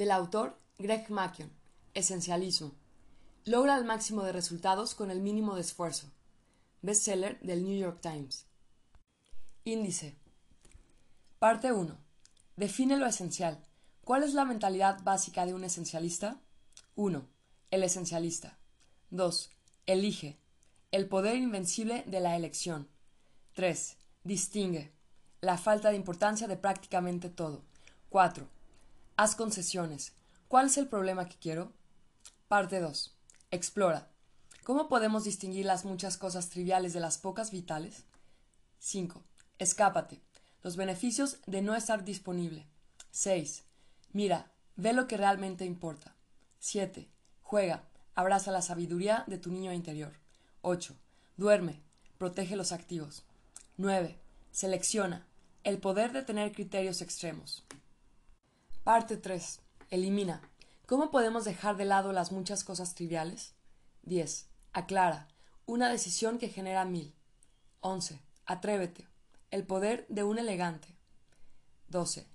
Del autor Greg Makion. Esencialismo. Logra el máximo de resultados con el mínimo de esfuerzo. Bestseller del New York Times. Índice. Parte 1. Define lo esencial. ¿Cuál es la mentalidad básica de un esencialista? 1. El esencialista. 2. Elige. El poder invencible de la elección. 3. Distingue. La falta de importancia de prácticamente todo. 4. Haz concesiones. ¿Cuál es el problema que quiero? Parte 2. Explora. ¿Cómo podemos distinguir las muchas cosas triviales de las pocas vitales? 5. Escápate. Los beneficios de no estar disponible. 6. Mira, ve lo que realmente importa. 7. Juega. Abraza la sabiduría de tu niño interior. 8. Duerme. Protege los activos. 9. Selecciona. El poder de tener criterios extremos. Parte 3. Elimina. ¿Cómo podemos dejar de lado las muchas cosas triviales? 10. Aclara. Una decisión que genera mil. 11. Atrévete. El poder de un elegante. 12.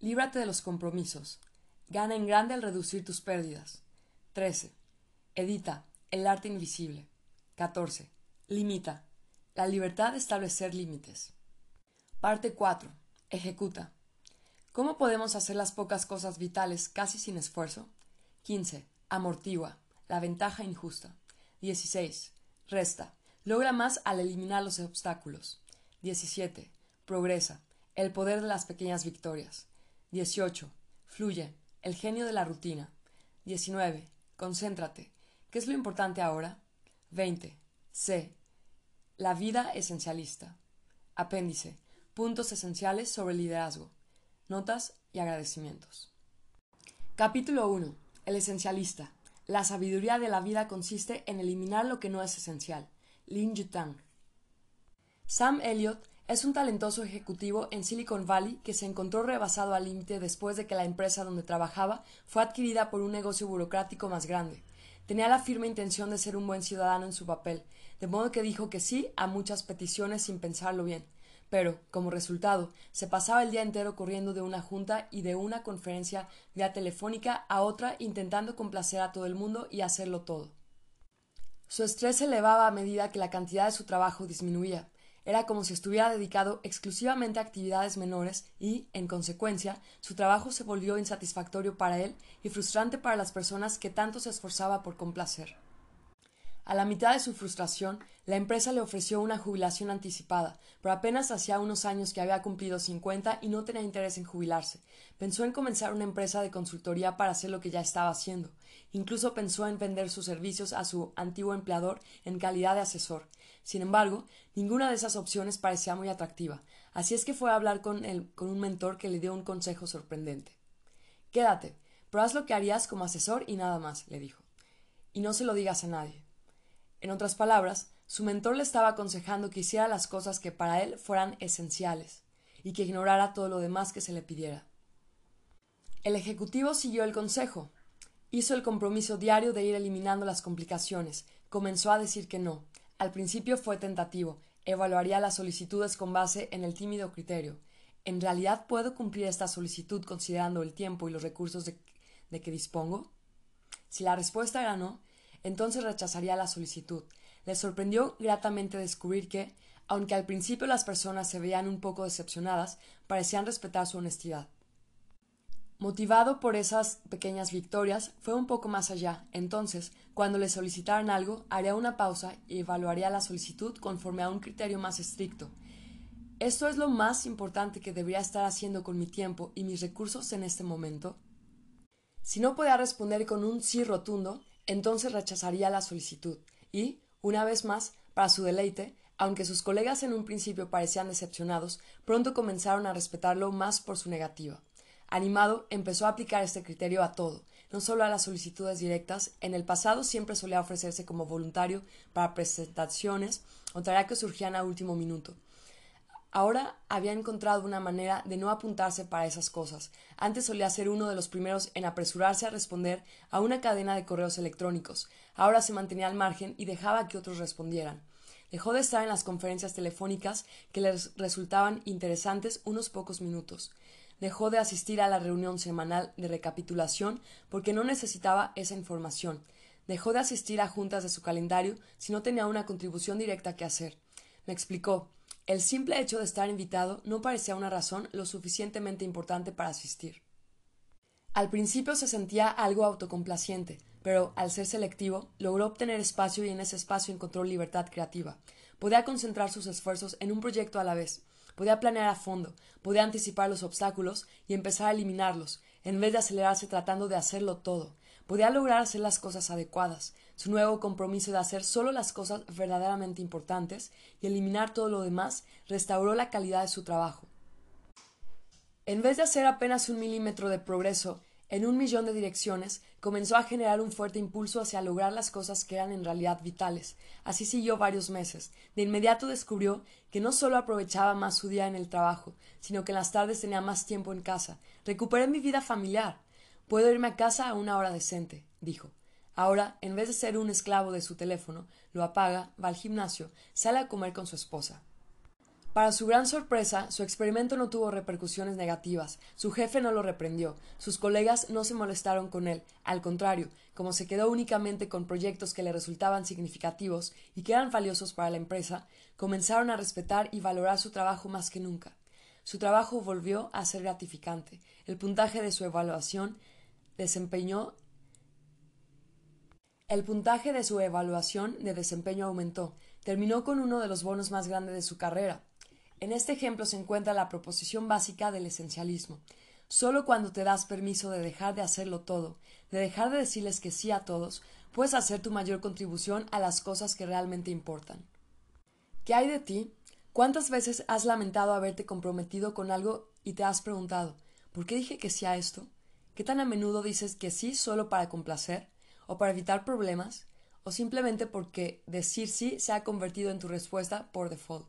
Líbrate de los compromisos. Gana en grande al reducir tus pérdidas. 13. Edita. El arte invisible. 14. Limita. La libertad de establecer límites. Parte 4. Ejecuta. ¿Cómo podemos hacer las pocas cosas vitales casi sin esfuerzo? 15. Amortigua. La ventaja injusta. 16. Resta. Logra más al eliminar los obstáculos. 17. Progresa. El poder de las pequeñas victorias. 18. Fluye. El genio de la rutina. 19. Concéntrate. ¿Qué es lo importante ahora? 20. C. La vida esencialista. Apéndice. Puntos esenciales sobre liderazgo. Notas y agradecimientos. Capítulo 1. El esencialista. La sabiduría de la vida consiste en eliminar lo que no es esencial. Lin Yutang. Sam Elliott es un talentoso ejecutivo en Silicon Valley que se encontró rebasado al límite después de que la empresa donde trabajaba fue adquirida por un negocio burocrático más grande. Tenía la firme intención de ser un buen ciudadano en su papel, de modo que dijo que sí a muchas peticiones sin pensarlo bien pero, como resultado, se pasaba el día entero corriendo de una junta y de una conferencia vía telefónica a otra intentando complacer a todo el mundo y hacerlo todo. Su estrés se elevaba a medida que la cantidad de su trabajo disminuía. Era como si estuviera dedicado exclusivamente a actividades menores y, en consecuencia, su trabajo se volvió insatisfactorio para él y frustrante para las personas que tanto se esforzaba por complacer. A la mitad de su frustración, la empresa le ofreció una jubilación anticipada, pero apenas hacía unos años que había cumplido cincuenta y no tenía interés en jubilarse. Pensó en comenzar una empresa de consultoría para hacer lo que ya estaba haciendo. Incluso pensó en vender sus servicios a su antiguo empleador en calidad de asesor. Sin embargo, ninguna de esas opciones parecía muy atractiva, así es que fue a hablar con, él, con un mentor que le dio un consejo sorprendente. Quédate, pero haz lo que harías como asesor y nada más, le dijo. Y no se lo digas a nadie. En otras palabras, su mentor le estaba aconsejando que hiciera las cosas que para él fueran esenciales y que ignorara todo lo demás que se le pidiera. El ejecutivo siguió el consejo. Hizo el compromiso diario de ir eliminando las complicaciones. Comenzó a decir que no. Al principio fue tentativo. Evaluaría las solicitudes con base en el tímido criterio. ¿En realidad puedo cumplir esta solicitud considerando el tiempo y los recursos de, de que dispongo? Si la respuesta era no, entonces rechazaría la solicitud. Le sorprendió gratamente descubrir que, aunque al principio las personas se veían un poco decepcionadas, parecían respetar su honestidad. Motivado por esas pequeñas victorias, fue un poco más allá. Entonces, cuando le solicitaran algo, haría una pausa y evaluaría la solicitud conforme a un criterio más estricto. ¿Esto es lo más importante que debería estar haciendo con mi tiempo y mis recursos en este momento? Si no podía responder con un sí rotundo, entonces rechazaría la solicitud y, una vez más, para su deleite, aunque sus colegas en un principio parecían decepcionados, pronto comenzaron a respetarlo más por su negativa. Animado, empezó a aplicar este criterio a todo, no solo a las solicitudes directas. En el pasado siempre solía ofrecerse como voluntario para presentaciones o tareas que surgían a último minuto. Ahora había encontrado una manera de no apuntarse para esas cosas. Antes solía ser uno de los primeros en apresurarse a responder a una cadena de correos electrónicos. Ahora se mantenía al margen y dejaba que otros respondieran. Dejó de estar en las conferencias telefónicas que les resultaban interesantes unos pocos minutos. dejó de asistir a la reunión semanal de recapitulación porque no necesitaba esa información, dejó de asistir a juntas de su calendario si no tenía una contribución directa que hacer. Me explicó. El simple hecho de estar invitado no parecía una razón lo suficientemente importante para asistir. Al principio se sentía algo autocomplaciente, pero al ser selectivo logró obtener espacio y en ese espacio encontró libertad creativa. Podía concentrar sus esfuerzos en un proyecto a la vez, podía planear a fondo, podía anticipar los obstáculos y empezar a eliminarlos, en vez de acelerarse tratando de hacerlo todo. Podía lograr hacer las cosas adecuadas, su nuevo compromiso de hacer solo las cosas verdaderamente importantes y eliminar todo lo demás restauró la calidad de su trabajo. En vez de hacer apenas un milímetro de progreso en un millón de direcciones, comenzó a generar un fuerte impulso hacia lograr las cosas que eran en realidad vitales. Así siguió varios meses. De inmediato descubrió que no solo aprovechaba más su día en el trabajo, sino que en las tardes tenía más tiempo en casa. Recuperé mi vida familiar. Puedo irme a casa a una hora decente, dijo. Ahora, en vez de ser un esclavo de su teléfono, lo apaga, va al gimnasio, sale a comer con su esposa. Para su gran sorpresa, su experimento no tuvo repercusiones negativas. Su jefe no lo reprendió. Sus colegas no se molestaron con él. Al contrario, como se quedó únicamente con proyectos que le resultaban significativos y que eran valiosos para la empresa, comenzaron a respetar y valorar su trabajo más que nunca. Su trabajo volvió a ser gratificante. El puntaje de su evaluación desempeñó el puntaje de su evaluación de desempeño aumentó. Terminó con uno de los bonos más grandes de su carrera. En este ejemplo se encuentra la proposición básica del esencialismo. Solo cuando te das permiso de dejar de hacerlo todo, de dejar de decirles que sí a todos, puedes hacer tu mayor contribución a las cosas que realmente importan. ¿Qué hay de ti? ¿Cuántas veces has lamentado haberte comprometido con algo y te has preguntado ¿por qué dije que sí a esto? ¿Qué tan a menudo dices que sí solo para complacer? ¿O para evitar problemas? ¿O simplemente porque decir sí se ha convertido en tu respuesta por default?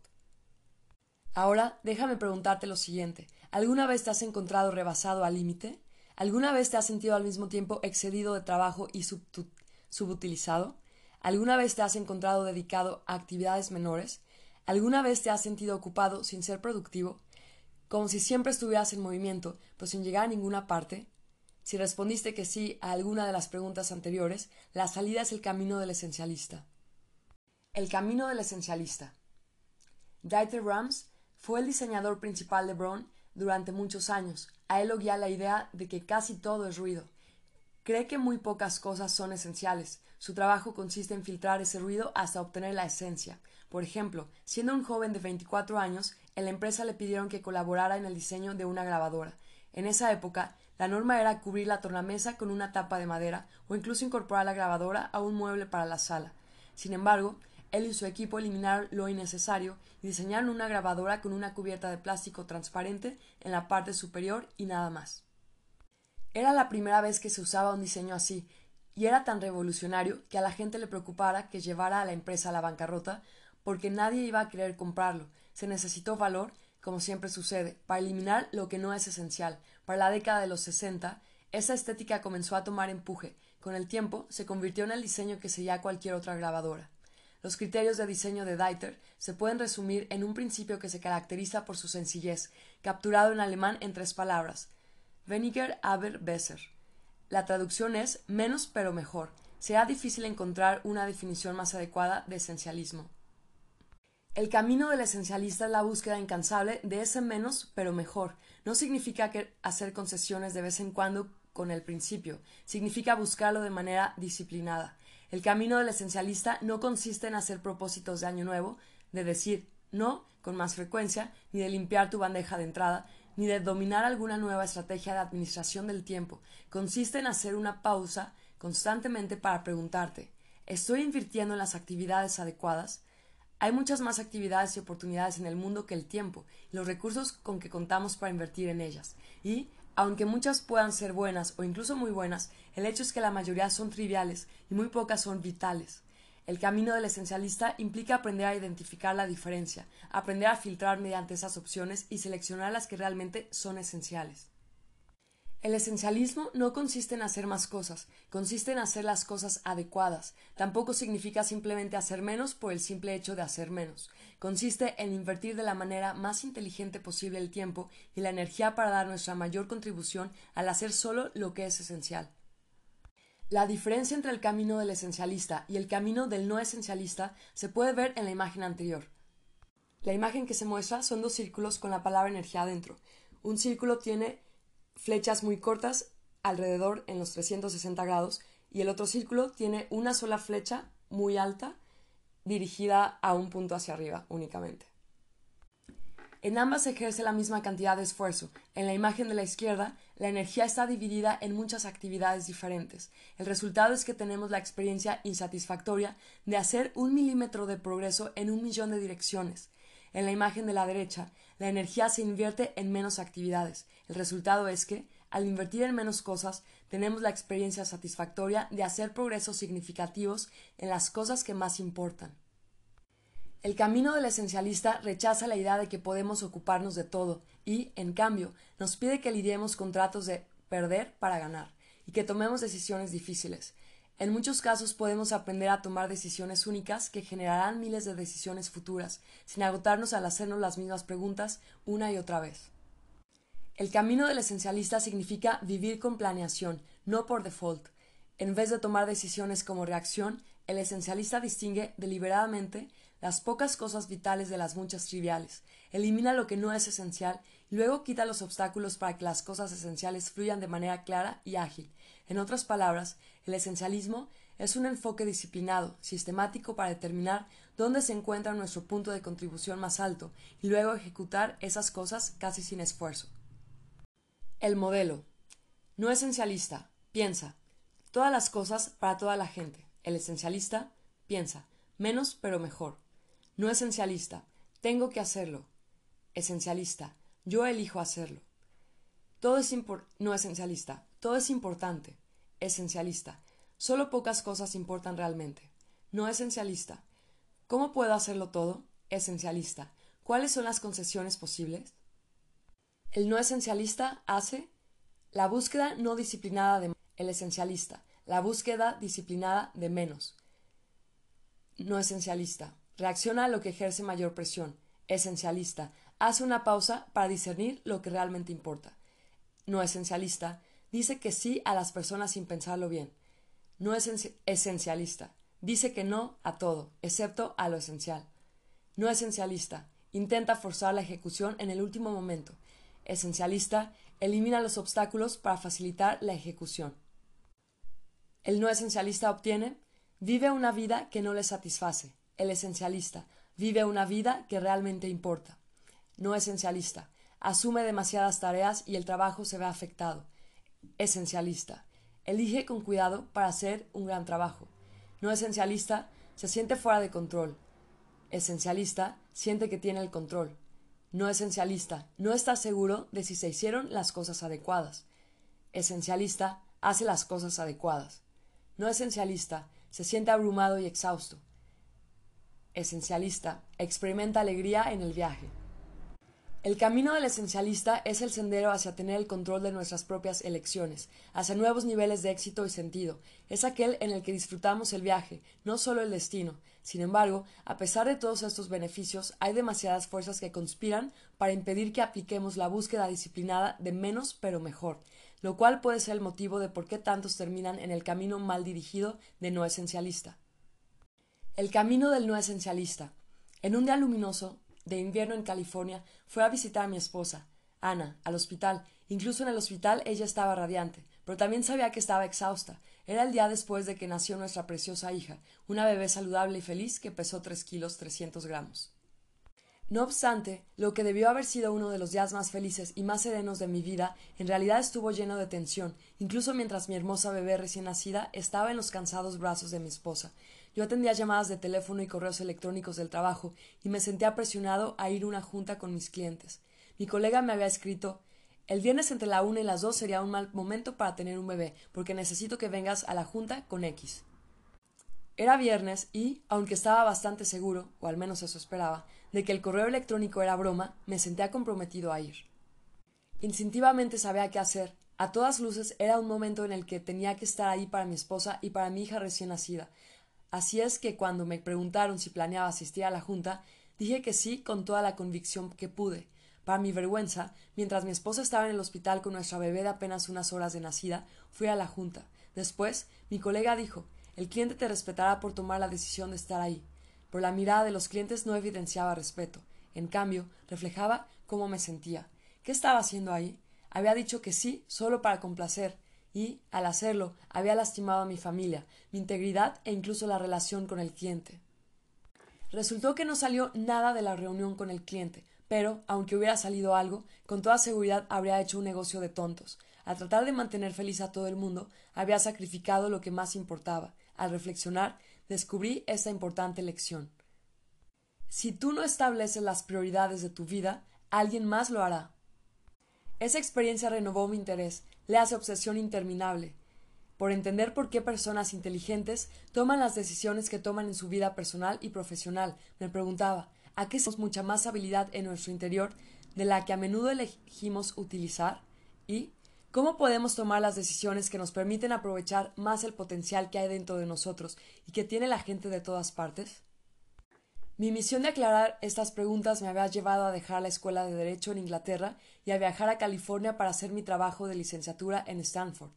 Ahora déjame preguntarte lo siguiente. ¿Alguna vez te has encontrado rebasado al límite? ¿Alguna vez te has sentido al mismo tiempo excedido de trabajo y subutilizado? ¿Alguna vez te has encontrado dedicado a actividades menores? ¿Alguna vez te has sentido ocupado sin ser productivo? Como si siempre estuvieras en movimiento, pero sin llegar a ninguna parte. Si respondiste que sí a alguna de las preguntas anteriores, la salida es el camino del esencialista. El camino del esencialista. Dieter Rams fue el diseñador principal de Brown durante muchos años. A él lo guía la idea de que casi todo es ruido. Cree que muy pocas cosas son esenciales. Su trabajo consiste en filtrar ese ruido hasta obtener la esencia. Por ejemplo, siendo un joven de 24 años, en la empresa le pidieron que colaborara en el diseño de una grabadora. En esa época, la norma era cubrir la tornamesa con una tapa de madera o incluso incorporar la grabadora a un mueble para la sala. Sin embargo, él y su equipo eliminaron lo innecesario y diseñaron una grabadora con una cubierta de plástico transparente en la parte superior y nada más. Era la primera vez que se usaba un diseño así, y era tan revolucionario que a la gente le preocupara que llevara a la empresa a la bancarrota porque nadie iba a querer comprarlo. Se necesitó valor, como siempre sucede, para eliminar lo que no es esencial, para la década de los 60, esa estética comenzó a tomar empuje. Con el tiempo, se convirtió en el diseño que seguía cualquier otra grabadora. Los criterios de diseño de Dieter se pueden resumir en un principio que se caracteriza por su sencillez, capturado en alemán en tres palabras: Weniger, aber besser. La traducción es menos pero mejor. Será difícil encontrar una definición más adecuada de esencialismo. El camino del esencialista es la búsqueda incansable de ese menos pero mejor. No significa que hacer concesiones de vez en cuando con el principio, significa buscarlo de manera disciplinada. El camino del esencialista no consiste en hacer propósitos de año nuevo, de decir no con más frecuencia, ni de limpiar tu bandeja de entrada, ni de dominar alguna nueva estrategia de administración del tiempo. Consiste en hacer una pausa constantemente para preguntarte ¿Estoy invirtiendo en las actividades adecuadas? Hay muchas más actividades y oportunidades en el mundo que el tiempo y los recursos con que contamos para invertir en ellas. Y, aunque muchas puedan ser buenas o incluso muy buenas, el hecho es que la mayoría son triviales y muy pocas son vitales. El camino del esencialista implica aprender a identificar la diferencia, aprender a filtrar mediante esas opciones y seleccionar las que realmente son esenciales. El esencialismo no consiste en hacer más cosas, consiste en hacer las cosas adecuadas. Tampoco significa simplemente hacer menos por el simple hecho de hacer menos. Consiste en invertir de la manera más inteligente posible el tiempo y la energía para dar nuestra mayor contribución al hacer solo lo que es esencial. La diferencia entre el camino del esencialista y el camino del no esencialista se puede ver en la imagen anterior. La imagen que se muestra son dos círculos con la palabra energía adentro. Un círculo tiene flechas muy cortas alrededor en los 360 grados y el otro círculo tiene una sola flecha muy alta dirigida a un punto hacia arriba únicamente. En ambas se ejerce la misma cantidad de esfuerzo. En la imagen de la izquierda, la energía está dividida en muchas actividades diferentes. El resultado es que tenemos la experiencia insatisfactoria de hacer un milímetro de progreso en un millón de direcciones. En la imagen de la derecha, la energía se invierte en menos actividades. El resultado es que, al invertir en menos cosas, tenemos la experiencia satisfactoria de hacer progresos significativos en las cosas que más importan. El camino del esencialista rechaza la idea de que podemos ocuparnos de todo y, en cambio, nos pide que lidiemos con tratos de perder para ganar y que tomemos decisiones difíciles. En muchos casos podemos aprender a tomar decisiones únicas que generarán miles de decisiones futuras, sin agotarnos al hacernos las mismas preguntas una y otra vez. El camino del esencialista significa vivir con planeación, no por default. En vez de tomar decisiones como reacción, el esencialista distingue deliberadamente las pocas cosas vitales de las muchas triviales, elimina lo que no es esencial y luego quita los obstáculos para que las cosas esenciales fluyan de manera clara y ágil. En otras palabras, el esencialismo es un enfoque disciplinado, sistemático para determinar dónde se encuentra nuestro punto de contribución más alto y luego ejecutar esas cosas casi sin esfuerzo. El modelo. No esencialista. Piensa. Todas las cosas para toda la gente. El esencialista piensa. Menos pero mejor. No esencialista. Tengo que hacerlo. Esencialista. Yo elijo hacerlo. Todo es no esencialista. Todo es importante. Esencialista. Solo pocas cosas importan realmente. No esencialista. ¿Cómo puedo hacerlo todo? Esencialista. ¿Cuáles son las concesiones posibles? El no esencialista hace la búsqueda no disciplinada de el esencialista, la búsqueda disciplinada de menos. No esencialista. Reacciona a lo que ejerce mayor presión. Esencialista. Hace una pausa para discernir lo que realmente importa. No esencialista. Dice que sí a las personas sin pensarlo bien. No es esencialista. Dice que no a todo, excepto a lo esencial. No esencialista. Intenta forzar la ejecución en el último momento. Esencialista. Elimina los obstáculos para facilitar la ejecución. El no esencialista obtiene vive una vida que no le satisface el esencialista vive una vida que realmente importa. No esencialista. Asume demasiadas tareas y el trabajo se ve afectado. Esencialista. Elige con cuidado para hacer un gran trabajo. No esencialista se siente fuera de control. Esencialista siente que tiene el control. No esencialista no está seguro de si se hicieron las cosas adecuadas. Esencialista hace las cosas adecuadas. No esencialista se siente abrumado y exhausto esencialista experimenta alegría en el viaje. El camino del esencialista es el sendero hacia tener el control de nuestras propias elecciones, hacia nuevos niveles de éxito y sentido. Es aquel en el que disfrutamos el viaje, no solo el destino. Sin embargo, a pesar de todos estos beneficios, hay demasiadas fuerzas que conspiran para impedir que apliquemos la búsqueda disciplinada de menos pero mejor, lo cual puede ser el motivo de por qué tantos terminan en el camino mal dirigido de no esencialista. El camino del no esencialista. En un día luminoso de invierno en California, fue a visitar a mi esposa, Ana, al hospital. Incluso en el hospital ella estaba radiante, pero también sabía que estaba exhausta. Era el día después de que nació nuestra preciosa hija, una bebé saludable y feliz que pesó tres kilos trescientos gramos. No obstante, lo que debió haber sido uno de los días más felices y más serenos de mi vida, en realidad estuvo lleno de tensión, incluso mientras mi hermosa bebé recién nacida estaba en los cansados brazos de mi esposa. Yo atendía llamadas de teléfono y correos electrónicos del trabajo y me sentía presionado a ir a una junta con mis clientes. Mi colega me había escrito el viernes entre la una y las dos sería un mal momento para tener un bebé, porque necesito que vengas a la junta con X. Era viernes y, aunque estaba bastante seguro, o al menos eso esperaba, de que el correo electrónico era broma, me sentía comprometido a ir. Instintivamente sabía qué hacer, A todas luces era un momento en el que tenía que estar ahí para mi esposa y para mi hija recién nacida. Así es que cuando me preguntaron si planeaba asistir a la junta, dije que sí con toda la convicción que pude. Para mi vergüenza, mientras mi esposa estaba en el hospital con nuestra bebé de apenas unas horas de nacida, fui a la junta. Después, mi colega dijo el cliente te respetará por tomar la decisión de estar ahí. Pero la mirada de los clientes no evidenciaba respeto. En cambio, reflejaba cómo me sentía. ¿Qué estaba haciendo ahí? Había dicho que sí solo para complacer, y, al hacerlo, había lastimado a mi familia, mi integridad e incluso la relación con el cliente. Resultó que no salió nada de la reunión con el cliente, pero, aunque hubiera salido algo, con toda seguridad habría hecho un negocio de tontos. Al tratar de mantener feliz a todo el mundo, había sacrificado lo que más importaba. Al reflexionar, descubrí esta importante lección. Si tú no estableces las prioridades de tu vida, alguien más lo hará. Esa experiencia renovó mi interés, le hace obsesión interminable, por entender por qué personas inteligentes toman las decisiones que toman en su vida personal y profesional. Me preguntaba, ¿a qué tenemos mucha más habilidad en nuestro interior de la que a menudo elegimos utilizar? ¿Y cómo podemos tomar las decisiones que nos permiten aprovechar más el potencial que hay dentro de nosotros y que tiene la gente de todas partes? Mi misión de aclarar estas preguntas me había llevado a dejar la escuela de Derecho en Inglaterra y a viajar a California para hacer mi trabajo de licenciatura en Stanford.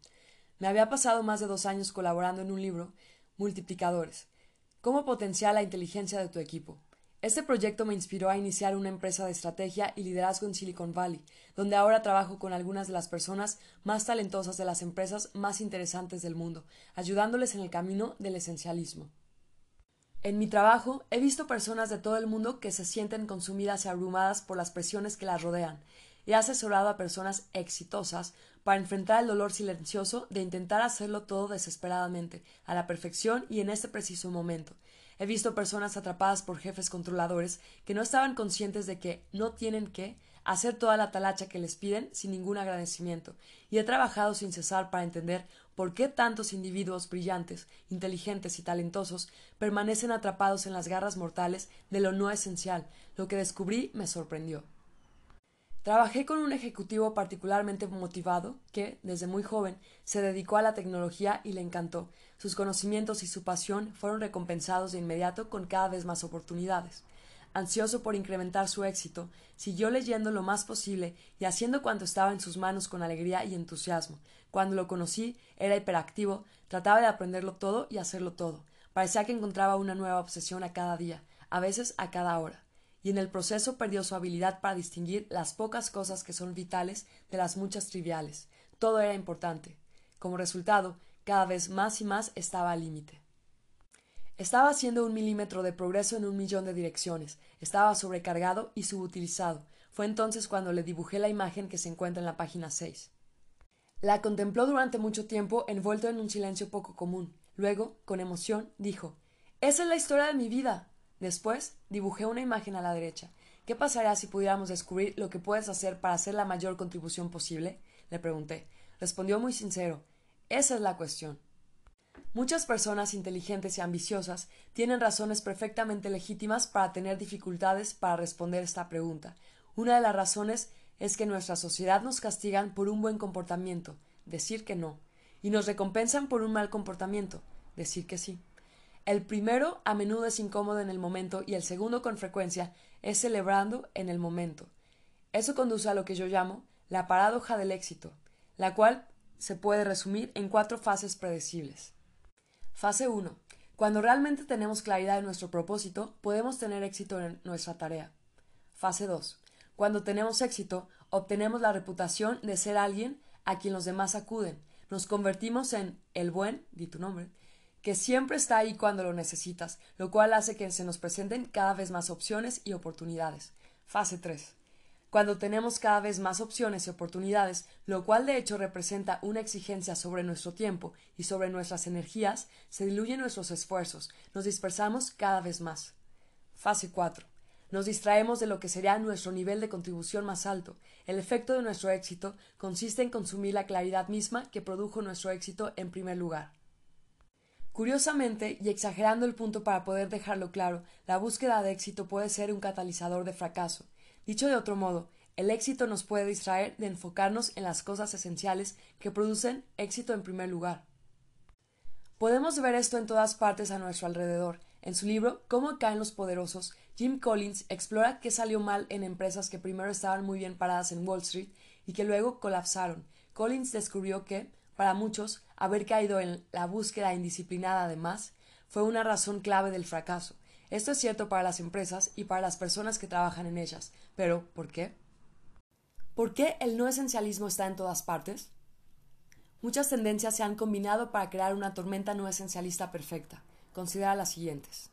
Me había pasado más de dos años colaborando en un libro, Multiplicadores. Cómo potenciar la inteligencia de tu equipo. Este proyecto me inspiró a iniciar una empresa de estrategia y liderazgo en Silicon Valley, donde ahora trabajo con algunas de las personas más talentosas de las empresas más interesantes del mundo, ayudándoles en el camino del esencialismo. En mi trabajo he visto personas de todo el mundo que se sienten consumidas y abrumadas por las presiones que las rodean. He asesorado a personas exitosas para enfrentar el dolor silencioso de intentar hacerlo todo desesperadamente, a la perfección y en este preciso momento. He visto personas atrapadas por jefes controladores que no estaban conscientes de que no tienen que hacer toda la talacha que les piden sin ningún agradecimiento, y he trabajado sin cesar para entender por qué tantos individuos brillantes, inteligentes y talentosos permanecen atrapados en las garras mortales de lo no esencial. Lo que descubrí me sorprendió. Trabajé con un ejecutivo particularmente motivado que, desde muy joven, se dedicó a la tecnología y le encantó. Sus conocimientos y su pasión fueron recompensados de inmediato con cada vez más oportunidades ansioso por incrementar su éxito, siguió leyendo lo más posible y haciendo cuanto estaba en sus manos con alegría y entusiasmo. Cuando lo conocí, era hiperactivo, trataba de aprenderlo todo y hacerlo todo. Parecía que encontraba una nueva obsesión a cada día, a veces a cada hora, y en el proceso perdió su habilidad para distinguir las pocas cosas que son vitales de las muchas triviales. Todo era importante. Como resultado, cada vez más y más estaba al límite. Estaba haciendo un milímetro de progreso en un millón de direcciones. Estaba sobrecargado y subutilizado. Fue entonces cuando le dibujé la imagen que se encuentra en la página 6. La contempló durante mucho tiempo envuelto en un silencio poco común. Luego, con emoción, dijo Esa es la historia de mi vida. Después, dibujé una imagen a la derecha. ¿Qué pasaría si pudiéramos descubrir lo que puedes hacer para hacer la mayor contribución posible? le pregunté. Respondió muy sincero Esa es la cuestión. Muchas personas inteligentes y ambiciosas tienen razones perfectamente legítimas para tener dificultades para responder esta pregunta. Una de las razones es que nuestra sociedad nos castigan por un buen comportamiento, decir que no, y nos recompensan por un mal comportamiento, decir que sí. El primero a menudo es incómodo en el momento y el segundo con frecuencia es celebrando en el momento. Eso conduce a lo que yo llamo la paradoja del éxito, la cual se puede resumir en cuatro fases predecibles. Fase 1. Cuando realmente tenemos claridad en nuestro propósito, podemos tener éxito en nuestra tarea. Fase 2. Cuando tenemos éxito, obtenemos la reputación de ser alguien a quien los demás acuden. Nos convertimos en el buen, di tu nombre, que siempre está ahí cuando lo necesitas, lo cual hace que se nos presenten cada vez más opciones y oportunidades. Fase 3 cuando tenemos cada vez más opciones y oportunidades, lo cual de hecho representa una exigencia sobre nuestro tiempo y sobre nuestras energías, se diluyen nuestros esfuerzos, nos dispersamos cada vez más. Fase 4. Nos distraemos de lo que sería nuestro nivel de contribución más alto. El efecto de nuestro éxito consiste en consumir la claridad misma que produjo nuestro éxito en primer lugar. Curiosamente, y exagerando el punto para poder dejarlo claro, la búsqueda de éxito puede ser un catalizador de fracaso. Dicho de otro modo, el éxito nos puede distraer de enfocarnos en las cosas esenciales que producen éxito en primer lugar. Podemos ver esto en todas partes a nuestro alrededor. En su libro Cómo caen los poderosos, Jim Collins explora qué salió mal en empresas que primero estaban muy bien paradas en Wall Street y que luego colapsaron. Collins descubrió que, para muchos, haber caído en la búsqueda indisciplinada de más fue una razón clave del fracaso. Esto es cierto para las empresas y para las personas que trabajan en ellas. Pero, ¿por qué? ¿Por qué el no esencialismo está en todas partes? Muchas tendencias se han combinado para crear una tormenta no esencialista perfecta. Considera las siguientes.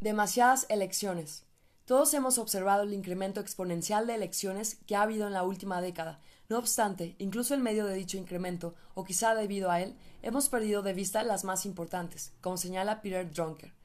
Demasiadas elecciones. Todos hemos observado el incremento exponencial de elecciones que ha habido en la última década. No obstante, incluso en medio de dicho incremento, o quizá debido a él, hemos perdido de vista las más importantes, como señala Peter Drucker.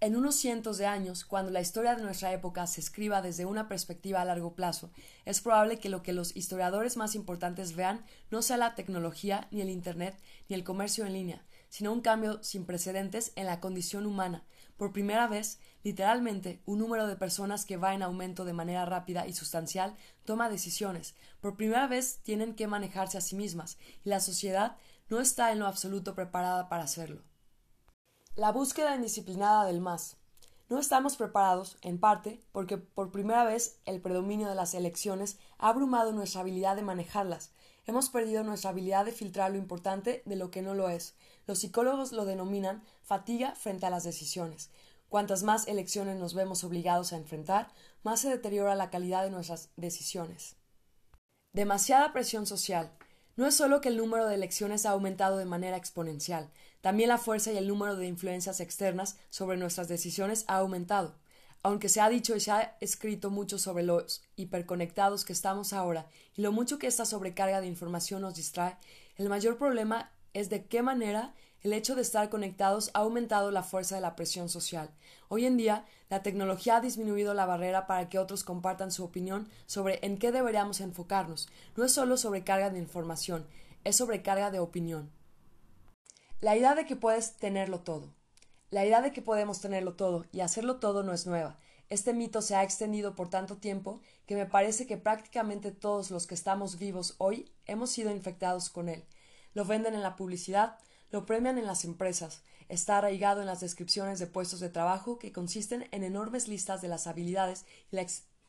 En unos cientos de años, cuando la historia de nuestra época se escriba desde una perspectiva a largo plazo, es probable que lo que los historiadores más importantes vean no sea la tecnología, ni el Internet, ni el comercio en línea, sino un cambio sin precedentes en la condición humana, por primera vez, literalmente, un número de personas que va en aumento de manera rápida y sustancial toma decisiones. Por primera vez tienen que manejarse a sí mismas, y la sociedad no está en lo absoluto preparada para hacerlo. La búsqueda indisciplinada del más. No estamos preparados, en parte, porque por primera vez el predominio de las elecciones ha abrumado nuestra habilidad de manejarlas. Hemos perdido nuestra habilidad de filtrar lo importante de lo que no lo es. Los psicólogos lo denominan fatiga frente a las decisiones. Cuantas más elecciones nos vemos obligados a enfrentar, más se deteriora la calidad de nuestras decisiones. Demasiada presión social. No es solo que el número de elecciones ha aumentado de manera exponencial, también la fuerza y el número de influencias externas sobre nuestras decisiones ha aumentado. Aunque se ha dicho y se ha escrito mucho sobre los hiperconectados que estamos ahora y lo mucho que esta sobrecarga de información nos distrae, el mayor problema es de qué manera el hecho de estar conectados ha aumentado la fuerza de la presión social. Hoy en día, la tecnología ha disminuido la barrera para que otros compartan su opinión sobre en qué deberíamos enfocarnos. No es solo sobrecarga de información, es sobrecarga de opinión. La idea de que puedes tenerlo todo. La idea de que podemos tenerlo todo y hacerlo todo no es nueva. Este mito se ha extendido por tanto tiempo que me parece que prácticamente todos los que estamos vivos hoy hemos sido infectados con él. Lo venden en la publicidad, lo premian en las empresas, está arraigado en las descripciones de puestos de trabajo que consisten en enormes listas de las habilidades y la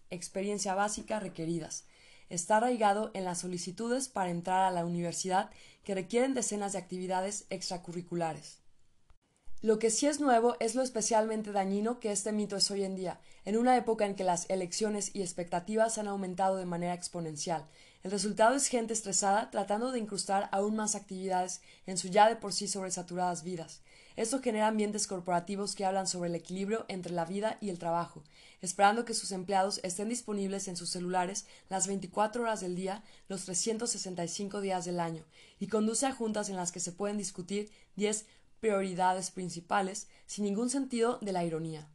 experiencia básica requeridas. Está arraigado en las solicitudes para entrar a la universidad que requieren decenas de actividades extracurriculares. Lo que sí es nuevo es lo especialmente dañino que este mito es hoy en día, en una época en que las elecciones y expectativas han aumentado de manera exponencial, el resultado es gente estresada tratando de incrustar aún más actividades en su ya de por sí sobresaturadas vidas. Esto genera ambientes corporativos que hablan sobre el equilibrio entre la vida y el trabajo, esperando que sus empleados estén disponibles en sus celulares las 24 horas del día, los 365 días del año, y conduce a juntas en las que se pueden discutir 10 prioridades principales sin ningún sentido de la ironía.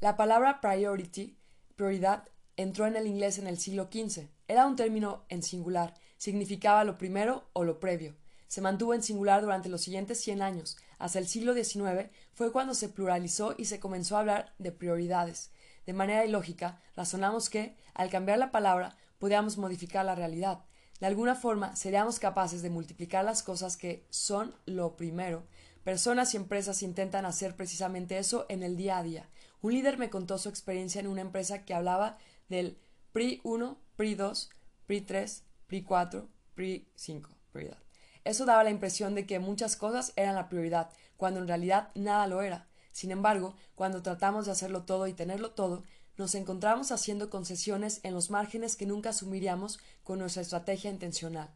La palabra priority, prioridad, entró en el inglés en el siglo XV. Era un término en singular, significaba lo primero o lo previo. Se mantuvo en singular durante los siguientes cien años. Hasta el siglo XIX fue cuando se pluralizó y se comenzó a hablar de prioridades. De manera ilógica, razonamos que, al cambiar la palabra, podíamos modificar la realidad. De alguna forma, seríamos capaces de multiplicar las cosas que son lo primero. Personas y empresas intentan hacer precisamente eso en el día a día. Un líder me contó su experiencia en una empresa que hablaba del PRI 1, PRI 2, PRI 3, PRI 4, PRI 5, prioridad. Eso daba la impresión de que muchas cosas eran la prioridad, cuando en realidad nada lo era. Sin embargo, cuando tratamos de hacerlo todo y tenerlo todo, nos encontramos haciendo concesiones en los márgenes que nunca asumiríamos con nuestra estrategia intencional.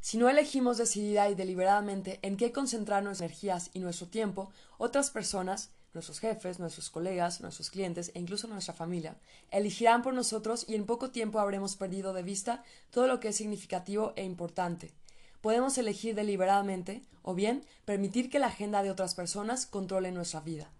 Si no elegimos decidida y deliberadamente en qué concentrar nuestras energías y nuestro tiempo, otras personas, nuestros jefes, nuestros colegas, nuestros clientes e incluso nuestra familia, elegirán por nosotros y en poco tiempo habremos perdido de vista todo lo que es significativo e importante. Podemos elegir deliberadamente o bien permitir que la agenda de otras personas controle nuestra vida.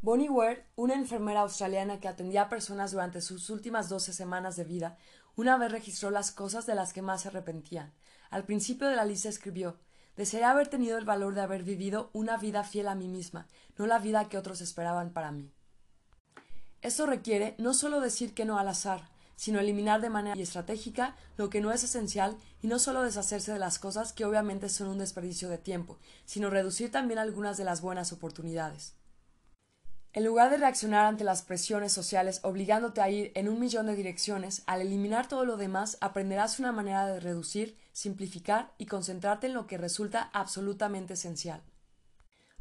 Bonnie Ware, una enfermera australiana que atendía a personas durante sus últimas doce semanas de vida, una vez registró las cosas de las que más se arrepentían. Al principio de la lista escribió Desearía haber tenido el valor de haber vivido una vida fiel a mí misma, no la vida que otros esperaban para mí. Esto requiere no solo decir que no al azar, sino eliminar de manera estratégica lo que no es esencial y no solo deshacerse de las cosas que obviamente son un desperdicio de tiempo, sino reducir también algunas de las buenas oportunidades. En lugar de reaccionar ante las presiones sociales obligándote a ir en un millón de direcciones, al eliminar todo lo demás aprenderás una manera de reducir, simplificar y concentrarte en lo que resulta absolutamente esencial.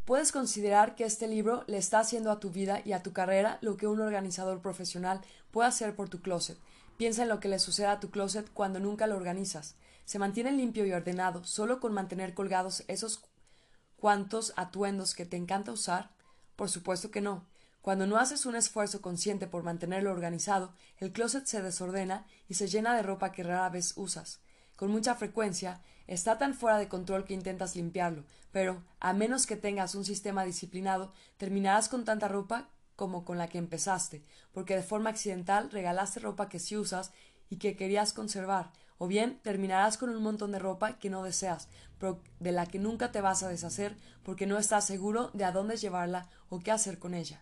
Puedes considerar que este libro le está haciendo a tu vida y a tu carrera lo que un organizador profesional puede hacer por tu closet. Piensa en lo que le sucede a tu closet cuando nunca lo organizas. Se mantiene limpio y ordenado solo con mantener colgados esos cuantos atuendos que te encanta usar. Por supuesto que no. Cuando no haces un esfuerzo consciente por mantenerlo organizado, el closet se desordena y se llena de ropa que rara vez usas. Con mucha frecuencia, está tan fuera de control que intentas limpiarlo, pero, a menos que tengas un sistema disciplinado, terminarás con tanta ropa como con la que empezaste, porque de forma accidental regalaste ropa que sí usas y que querías conservar, o bien terminarás con un montón de ropa que no deseas, pero de la que nunca te vas a deshacer porque no estás seguro de a dónde llevarla o qué hacer con ella.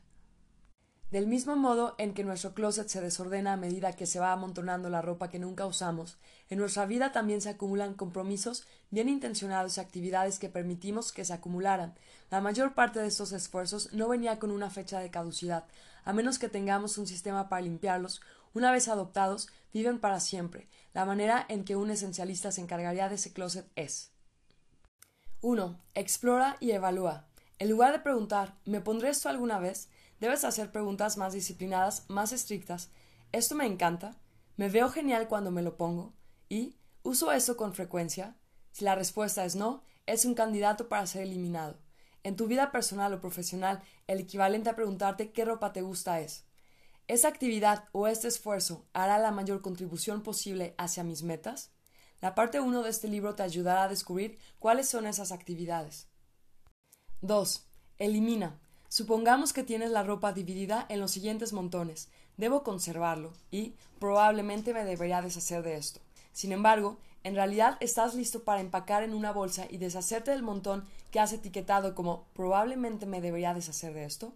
Del mismo modo en que nuestro closet se desordena a medida que se va amontonando la ropa que nunca usamos, en nuestra vida también se acumulan compromisos bien intencionados y actividades que permitimos que se acumularan. La mayor parte de estos esfuerzos no venía con una fecha de caducidad, a menos que tengamos un sistema para limpiarlos, una vez adoptados, viven para siempre. La manera en que un esencialista se encargaría de ese closet es 1. Explora y evalúa. En lugar de preguntar ¿me pondré esto alguna vez? Debes hacer preguntas más disciplinadas, más estrictas. ¿Esto me encanta? ¿Me veo genial cuando me lo pongo? ¿Y uso eso con frecuencia? Si la respuesta es no, es un candidato para ser eliminado. En tu vida personal o profesional, el equivalente a preguntarte qué ropa te gusta es ¿Esa actividad o este esfuerzo hará la mayor contribución posible hacia mis metas? La parte 1 de este libro te ayudará a descubrir cuáles son esas actividades. 2. Elimina. Supongamos que tienes la ropa dividida en los siguientes montones. Debo conservarlo y probablemente me debería deshacer de esto. Sin embargo, en realidad estás listo para empacar en una bolsa y deshacerte del montón que has etiquetado como probablemente me debería deshacer de esto.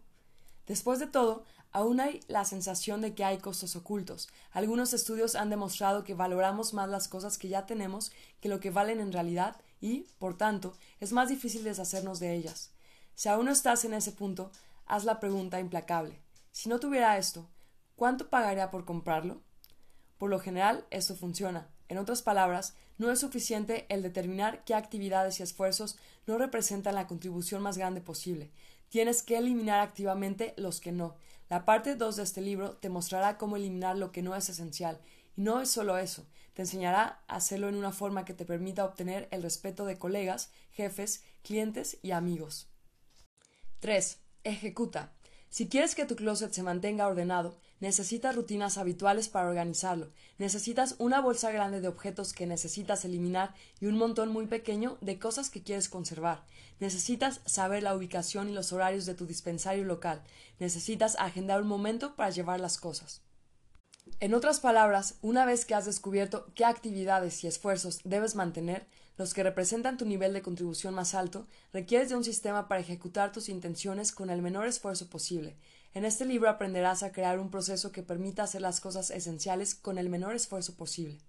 Después de todo, aún hay la sensación de que hay costos ocultos. Algunos estudios han demostrado que valoramos más las cosas que ya tenemos que lo que valen en realidad y, por tanto, es más difícil deshacernos de ellas. Si aún no estás en ese punto, haz la pregunta implacable. Si no tuviera esto, ¿cuánto pagaría por comprarlo? Por lo general, esto funciona. En otras palabras, no es suficiente el determinar qué actividades y esfuerzos no representan la contribución más grande posible. Tienes que eliminar activamente los que no. La parte 2 de este libro te mostrará cómo eliminar lo que no es esencial. Y no es solo eso, te enseñará a hacerlo en una forma que te permita obtener el respeto de colegas, jefes, clientes y amigos. 3. Ejecuta. Si quieres que tu closet se mantenga ordenado, necesitas rutinas habituales para organizarlo. Necesitas una bolsa grande de objetos que necesitas eliminar y un montón muy pequeño de cosas que quieres conservar. Necesitas saber la ubicación y los horarios de tu dispensario local. Necesitas agendar un momento para llevar las cosas. En otras palabras, una vez que has descubierto qué actividades y esfuerzos debes mantener, los que representan tu nivel de contribución más alto, requieres de un sistema para ejecutar tus intenciones con el menor esfuerzo posible. En este libro aprenderás a crear un proceso que permita hacer las cosas esenciales con el menor esfuerzo posible.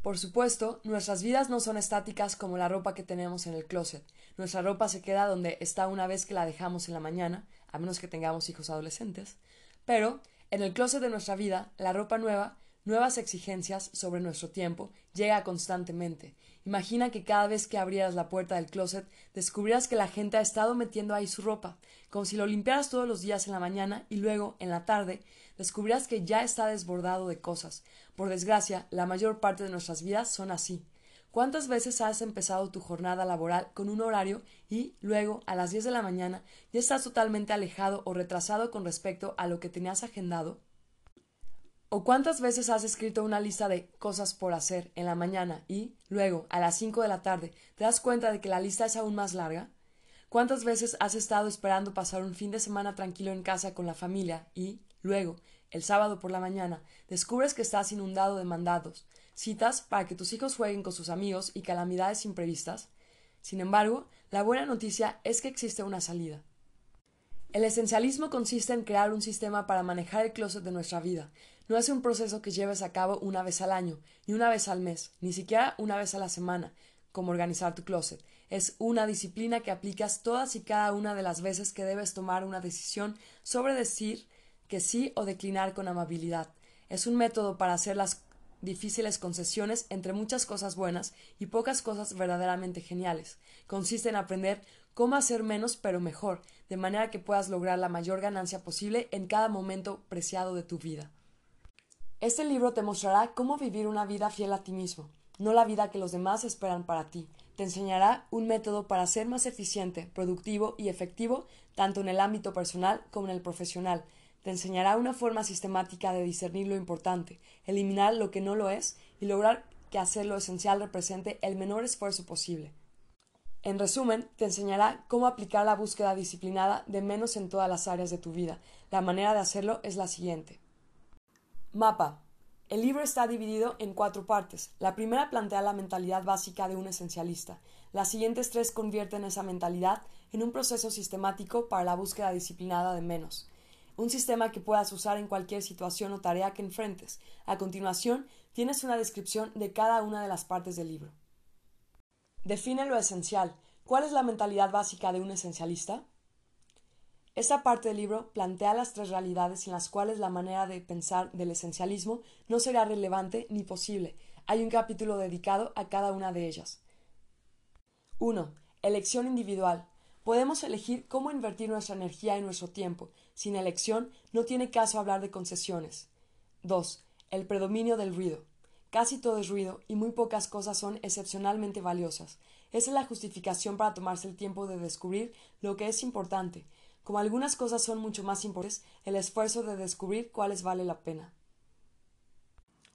Por supuesto, nuestras vidas no son estáticas como la ropa que tenemos en el closet. Nuestra ropa se queda donde está una vez que la dejamos en la mañana, a menos que tengamos hijos adolescentes. Pero, en el closet de nuestra vida, la ropa nueva, nuevas exigencias sobre nuestro tiempo, llega constantemente, Imagina que cada vez que abrieras la puerta del closet descubrieras que la gente ha estado metiendo ahí su ropa, como si lo limpiaras todos los días en la mañana y luego, en la tarde, descubrieras que ya está desbordado de cosas. Por desgracia, la mayor parte de nuestras vidas son así. ¿Cuántas veces has empezado tu jornada laboral con un horario y luego, a las diez de la mañana, ya estás totalmente alejado o retrasado con respecto a lo que tenías agendado? ¿O cuántas veces has escrito una lista de cosas por hacer en la mañana y, luego, a las cinco de la tarde, te das cuenta de que la lista es aún más larga? ¿Cuántas veces has estado esperando pasar un fin de semana tranquilo en casa con la familia y, luego, el sábado por la mañana, descubres que estás inundado de mandados, citas para que tus hijos jueguen con sus amigos y calamidades imprevistas? Sin embargo, la buena noticia es que existe una salida. El esencialismo consiste en crear un sistema para manejar el closet de nuestra vida. No es un proceso que lleves a cabo una vez al año, ni una vez al mes, ni siquiera una vez a la semana, como organizar tu closet. Es una disciplina que aplicas todas y cada una de las veces que debes tomar una decisión sobre decir que sí o declinar con amabilidad. Es un método para hacer las difíciles concesiones entre muchas cosas buenas y pocas cosas verdaderamente geniales. Consiste en aprender cómo hacer menos pero mejor, de manera que puedas lograr la mayor ganancia posible en cada momento preciado de tu vida. Este libro te mostrará cómo vivir una vida fiel a ti mismo, no la vida que los demás esperan para ti. Te enseñará un método para ser más eficiente, productivo y efectivo tanto en el ámbito personal como en el profesional. Te enseñará una forma sistemática de discernir lo importante, eliminar lo que no lo es y lograr que hacer lo esencial represente el menor esfuerzo posible. En resumen, te enseñará cómo aplicar la búsqueda disciplinada de menos en todas las áreas de tu vida. La manera de hacerlo es la siguiente. Mapa. El libro está dividido en cuatro partes. La primera plantea la mentalidad básica de un esencialista. Las siguientes tres convierten esa mentalidad en un proceso sistemático para la búsqueda disciplinada de menos. Un sistema que puedas usar en cualquier situación o tarea que enfrentes. A continuación, tienes una descripción de cada una de las partes del libro. Define lo esencial. ¿Cuál es la mentalidad básica de un esencialista? Esta parte del libro plantea las tres realidades en las cuales la manera de pensar del esencialismo no será relevante ni posible. Hay un capítulo dedicado a cada una de ellas. 1. Elección individual. Podemos elegir cómo invertir nuestra energía y nuestro tiempo. Sin elección no tiene caso hablar de concesiones. 2. El predominio del ruido. Casi todo es ruido y muy pocas cosas son excepcionalmente valiosas. Esa es la justificación para tomarse el tiempo de descubrir lo que es importante. Como algunas cosas son mucho más importantes, el esfuerzo de descubrir cuáles vale la pena.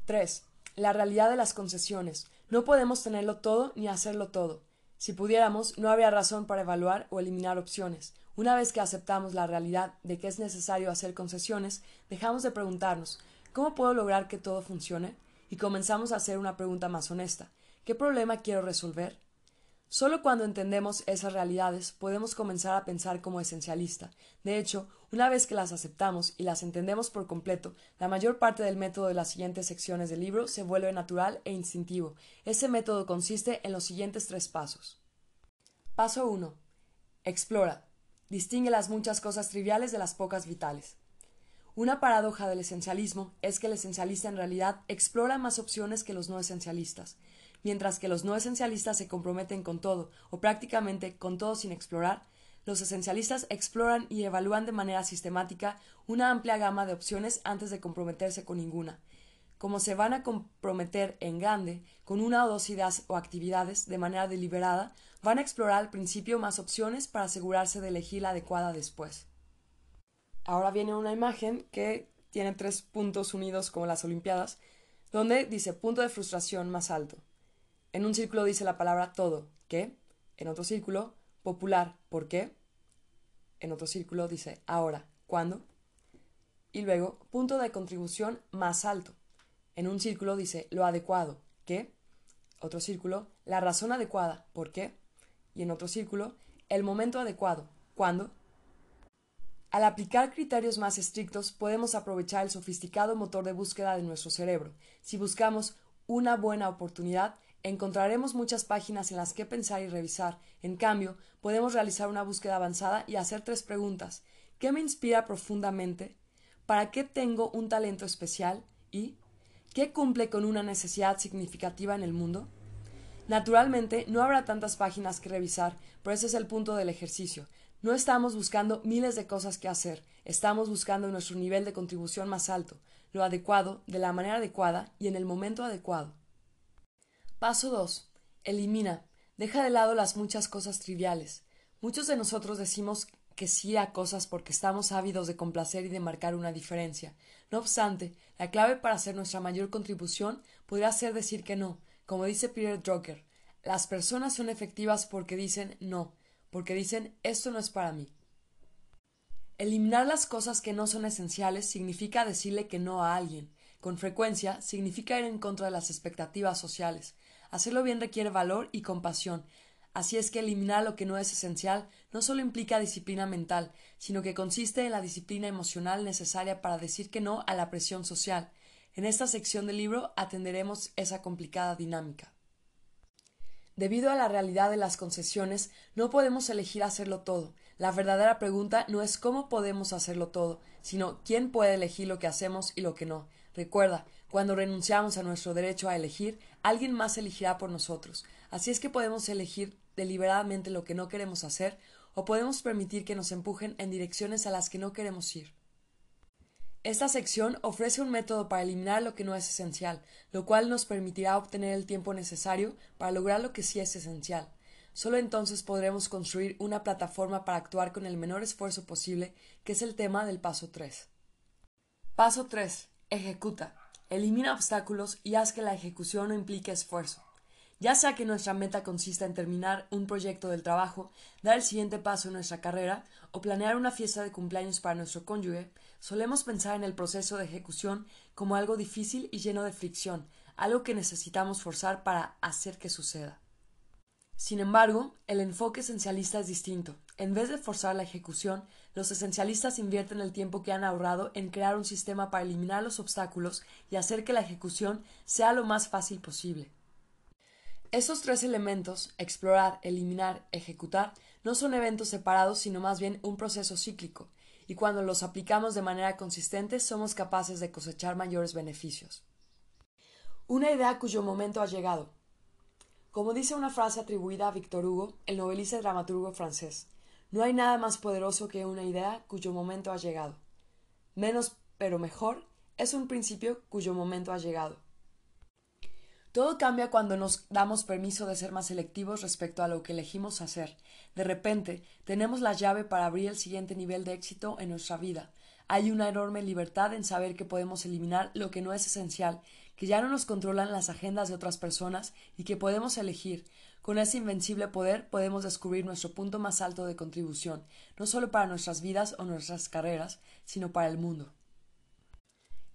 3. La realidad de las concesiones. No podemos tenerlo todo ni hacerlo todo. Si pudiéramos, no habría razón para evaluar o eliminar opciones. Una vez que aceptamos la realidad de que es necesario hacer concesiones, dejamos de preguntarnos ¿cómo puedo lograr que todo funcione? y comenzamos a hacer una pregunta más honesta. ¿Qué problema quiero resolver? Solo cuando entendemos esas realidades podemos comenzar a pensar como esencialista. De hecho, una vez que las aceptamos y las entendemos por completo, la mayor parte del método de las siguientes secciones del libro se vuelve natural e instintivo. Ese método consiste en los siguientes tres pasos. Paso 1. Explora. Distingue las muchas cosas triviales de las pocas vitales. Una paradoja del esencialismo es que el esencialista en realidad explora más opciones que los no esencialistas, mientras que los no esencialistas se comprometen con todo, o prácticamente con todo sin explorar, los esencialistas exploran y evalúan de manera sistemática una amplia gama de opciones antes de comprometerse con ninguna. Como se van a comprometer en grande con una o dos ideas o actividades de manera deliberada, van a explorar al principio más opciones para asegurarse de elegir la adecuada después. Ahora viene una imagen que tiene tres puntos unidos como las Olimpiadas, donde dice punto de frustración más alto. En un círculo dice la palabra todo, ¿qué? En otro círculo, popular, ¿por qué? En otro círculo dice ahora, ¿cuándo? Y luego, punto de contribución más alto. En un círculo dice lo adecuado, ¿qué? Otro círculo, la razón adecuada, ¿por qué? Y en otro círculo, el momento adecuado, ¿cuándo? Al aplicar criterios más estrictos podemos aprovechar el sofisticado motor de búsqueda de nuestro cerebro. Si buscamos una buena oportunidad, encontraremos muchas páginas en las que pensar y revisar. En cambio, podemos realizar una búsqueda avanzada y hacer tres preguntas. ¿Qué me inspira profundamente? ¿Para qué tengo un talento especial? ¿Y qué cumple con una necesidad significativa en el mundo? Naturalmente, no habrá tantas páginas que revisar, pero ese es el punto del ejercicio. No estamos buscando miles de cosas que hacer, estamos buscando nuestro nivel de contribución más alto, lo adecuado, de la manera adecuada y en el momento adecuado. Paso 2. Elimina. Deja de lado las muchas cosas triviales. Muchos de nosotros decimos que sí a cosas porque estamos ávidos de complacer y de marcar una diferencia. No obstante, la clave para hacer nuestra mayor contribución podría ser decir que no. Como dice Peter Drucker, las personas son efectivas porque dicen no, porque dicen esto no es para mí. Eliminar las cosas que no son esenciales significa decirle que no a alguien. Con frecuencia significa ir en contra de las expectativas sociales. Hacerlo bien requiere valor y compasión. Así es que eliminar lo que no es esencial no solo implica disciplina mental, sino que consiste en la disciplina emocional necesaria para decir que no a la presión social. En esta sección del libro atenderemos esa complicada dinámica. Debido a la realidad de las concesiones, no podemos elegir hacerlo todo. La verdadera pregunta no es cómo podemos hacerlo todo, sino quién puede elegir lo que hacemos y lo que no. Recuerda, cuando renunciamos a nuestro derecho a elegir, alguien más elegirá por nosotros. Así es que podemos elegir deliberadamente lo que no queremos hacer o podemos permitir que nos empujen en direcciones a las que no queremos ir. Esta sección ofrece un método para eliminar lo que no es esencial, lo cual nos permitirá obtener el tiempo necesario para lograr lo que sí es esencial. Solo entonces podremos construir una plataforma para actuar con el menor esfuerzo posible, que es el tema del paso 3. Paso 3. Ejecuta. Elimina obstáculos y haz que la ejecución no implique esfuerzo. Ya sea que nuestra meta consista en terminar un proyecto del trabajo, dar el siguiente paso en nuestra carrera o planear una fiesta de cumpleaños para nuestro cónyuge, solemos pensar en el proceso de ejecución como algo difícil y lleno de fricción, algo que necesitamos forzar para hacer que suceda. Sin embargo, el enfoque esencialista es distinto. En vez de forzar la ejecución, los esencialistas invierten el tiempo que han ahorrado en crear un sistema para eliminar los obstáculos y hacer que la ejecución sea lo más fácil posible. Estos tres elementos, explorar, eliminar, ejecutar, no son eventos separados, sino más bien un proceso cíclico, y cuando los aplicamos de manera consistente somos capaces de cosechar mayores beneficios. Una idea cuyo momento ha llegado. Como dice una frase atribuida a Victor Hugo, el novelista y dramaturgo francés, no hay nada más poderoso que una idea cuyo momento ha llegado. Menos, pero mejor, es un principio cuyo momento ha llegado. Todo cambia cuando nos damos permiso de ser más selectivos respecto a lo que elegimos hacer. De repente, tenemos la llave para abrir el siguiente nivel de éxito en nuestra vida. Hay una enorme libertad en saber que podemos eliminar lo que no es esencial, que ya no nos controlan las agendas de otras personas y que podemos elegir. Con ese invencible poder podemos descubrir nuestro punto más alto de contribución, no solo para nuestras vidas o nuestras carreras, sino para el mundo.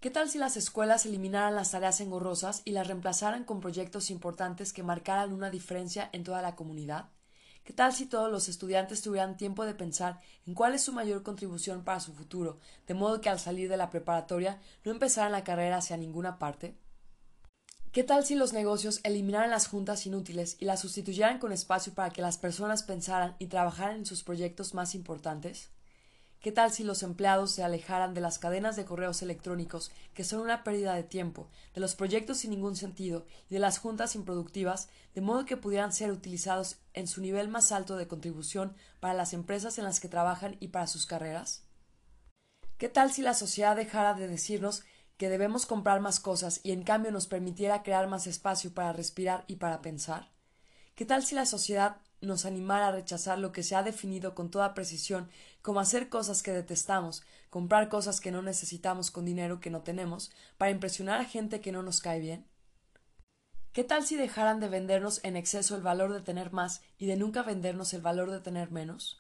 ¿Qué tal si las escuelas eliminaran las tareas engorrosas y las reemplazaran con proyectos importantes que marcaran una diferencia en toda la comunidad? ¿Qué tal si todos los estudiantes tuvieran tiempo de pensar en cuál es su mayor contribución para su futuro, de modo que al salir de la preparatoria no empezaran la carrera hacia ninguna parte? ¿Qué tal si los negocios eliminaran las juntas inútiles y las sustituyeran con espacio para que las personas pensaran y trabajaran en sus proyectos más importantes? ¿Qué tal si los empleados se alejaran de las cadenas de correos electrónicos, que son una pérdida de tiempo, de los proyectos sin ningún sentido y de las juntas improductivas, de modo que pudieran ser utilizados en su nivel más alto de contribución para las empresas en las que trabajan y para sus carreras? ¿Qué tal si la sociedad dejara de decirnos que debemos comprar más cosas y en cambio nos permitiera crear más espacio para respirar y para pensar? ¿Qué tal si la sociedad nos animara a rechazar lo que se ha definido con toda precisión como hacer cosas que detestamos, comprar cosas que no necesitamos con dinero que no tenemos, para impresionar a gente que no nos cae bien? ¿Qué tal si dejaran de vendernos en exceso el valor de tener más y de nunca vendernos el valor de tener menos?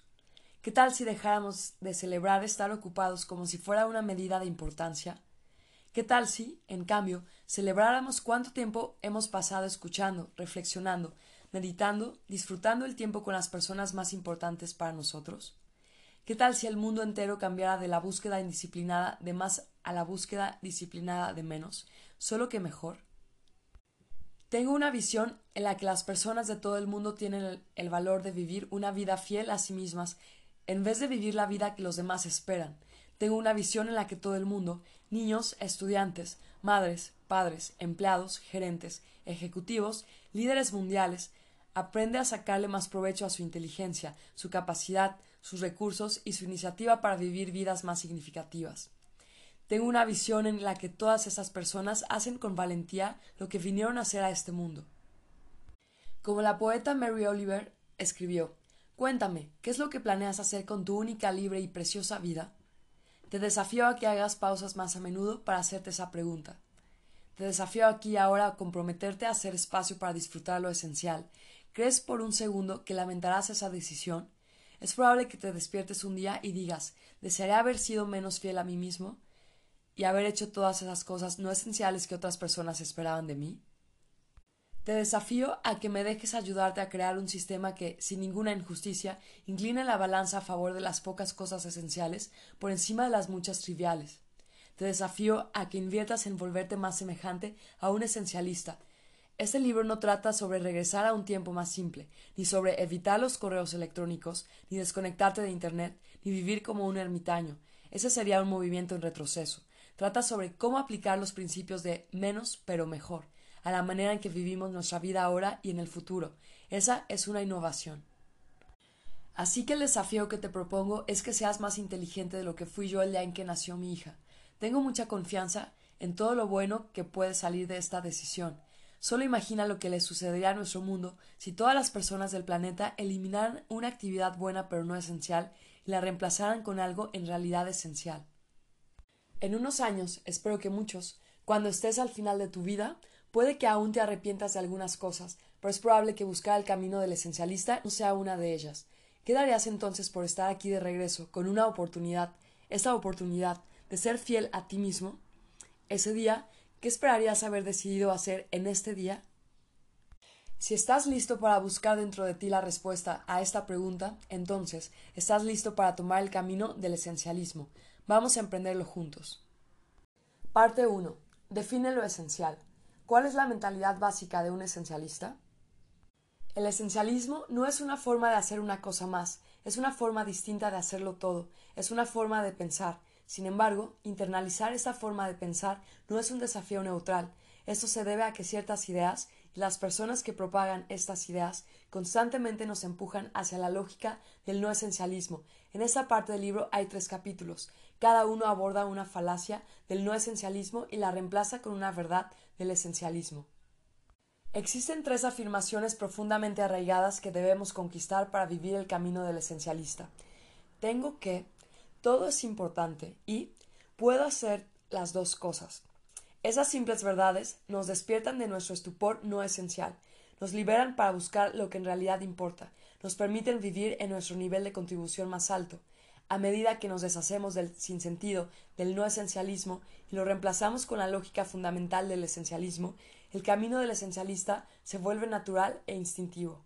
¿Qué tal si dejáramos de celebrar estar ocupados como si fuera una medida de importancia? ¿Qué tal si, en cambio, celebráramos cuánto tiempo hemos pasado escuchando, reflexionando, meditando, disfrutando el tiempo con las personas más importantes para nosotros? ¿Qué tal si el mundo entero cambiara de la búsqueda indisciplinada de más a la búsqueda disciplinada de menos, solo que mejor? Tengo una visión en la que las personas de todo el mundo tienen el, el, valor de vivir una vida fiel a sí mismas en vez de vivir la vida que los demás esperan. Tengo una visión en la que todo el mundo, niños, estudiantes, madres, padres, empleados, gerentes, ejecutivos, líderes mundiales, aprende a sacarle más provecho a su inteligencia, su capacidad, sus recursos y su iniciativa para vivir vidas más significativas. Tengo una visión en la que todas esas personas hacen con valentía lo que vinieron a hacer a este mundo. Como la poeta Mary Oliver escribió Cuéntame, ¿qué es lo que planeas hacer con tu única, libre y preciosa vida? Te desafío a que hagas pausas más a menudo para hacerte esa pregunta. Te desafío aquí ahora a comprometerte a hacer espacio para disfrutar lo esencial ¿Crees por un segundo que lamentarás esa decisión? Es probable que te despiertes un día y digas ¿desearía haber sido menos fiel a mí mismo? y haber hecho todas esas cosas no esenciales que otras personas esperaban de mí? Te desafío a que me dejes ayudarte a crear un sistema que, sin ninguna injusticia, incline la balanza a favor de las pocas cosas esenciales por encima de las muchas triviales. Te desafío a que inviertas en volverte más semejante a un esencialista. Este libro no trata sobre regresar a un tiempo más simple, ni sobre evitar los correos electrónicos, ni desconectarte de Internet, ni vivir como un ermitaño. Ese sería un movimiento en retroceso. Trata sobre cómo aplicar los principios de menos pero mejor a la manera en que vivimos nuestra vida ahora y en el futuro. Esa es una innovación. Así que el desafío que te propongo es que seas más inteligente de lo que fui yo el día en que nació mi hija. Tengo mucha confianza en todo lo bueno que puede salir de esta decisión. Solo imagina lo que le sucedería a nuestro mundo si todas las personas del planeta eliminaran una actividad buena pero no esencial y la reemplazaran con algo en realidad esencial. En unos años, espero que muchos, cuando estés al final de tu vida, Puede que aún te arrepientas de algunas cosas, pero es probable que buscar el camino del esencialista no sea una de ellas. ¿Qué darías entonces por estar aquí de regreso, con una oportunidad, esta oportunidad de ser fiel a ti mismo? Ese día, ¿qué esperarías haber decidido hacer en este día? Si estás listo para buscar dentro de ti la respuesta a esta pregunta, entonces estás listo para tomar el camino del esencialismo. Vamos a emprenderlo juntos. Parte 1. Define lo esencial. ¿Cuál es la mentalidad básica de un esencialista? El esencialismo no es una forma de hacer una cosa más, es una forma distinta de hacerlo todo, es una forma de pensar. Sin embargo, internalizar esta forma de pensar no es un desafío neutral. Esto se debe a que ciertas ideas y las personas que propagan estas ideas constantemente nos empujan hacia la lógica del no esencialismo. En esta parte del libro hay tres capítulos. Cada uno aborda una falacia del no esencialismo y la reemplaza con una verdad del esencialismo. Existen tres afirmaciones profundamente arraigadas que debemos conquistar para vivir el camino del esencialista. Tengo que, todo es importante y puedo hacer las dos cosas. Esas simples verdades nos despiertan de nuestro estupor no esencial, nos liberan para buscar lo que en realidad importa, nos permiten vivir en nuestro nivel de contribución más alto, a medida que nos deshacemos del sinsentido, del no esencialismo, y lo reemplazamos con la lógica fundamental del esencialismo, el camino del esencialista se vuelve natural e instintivo.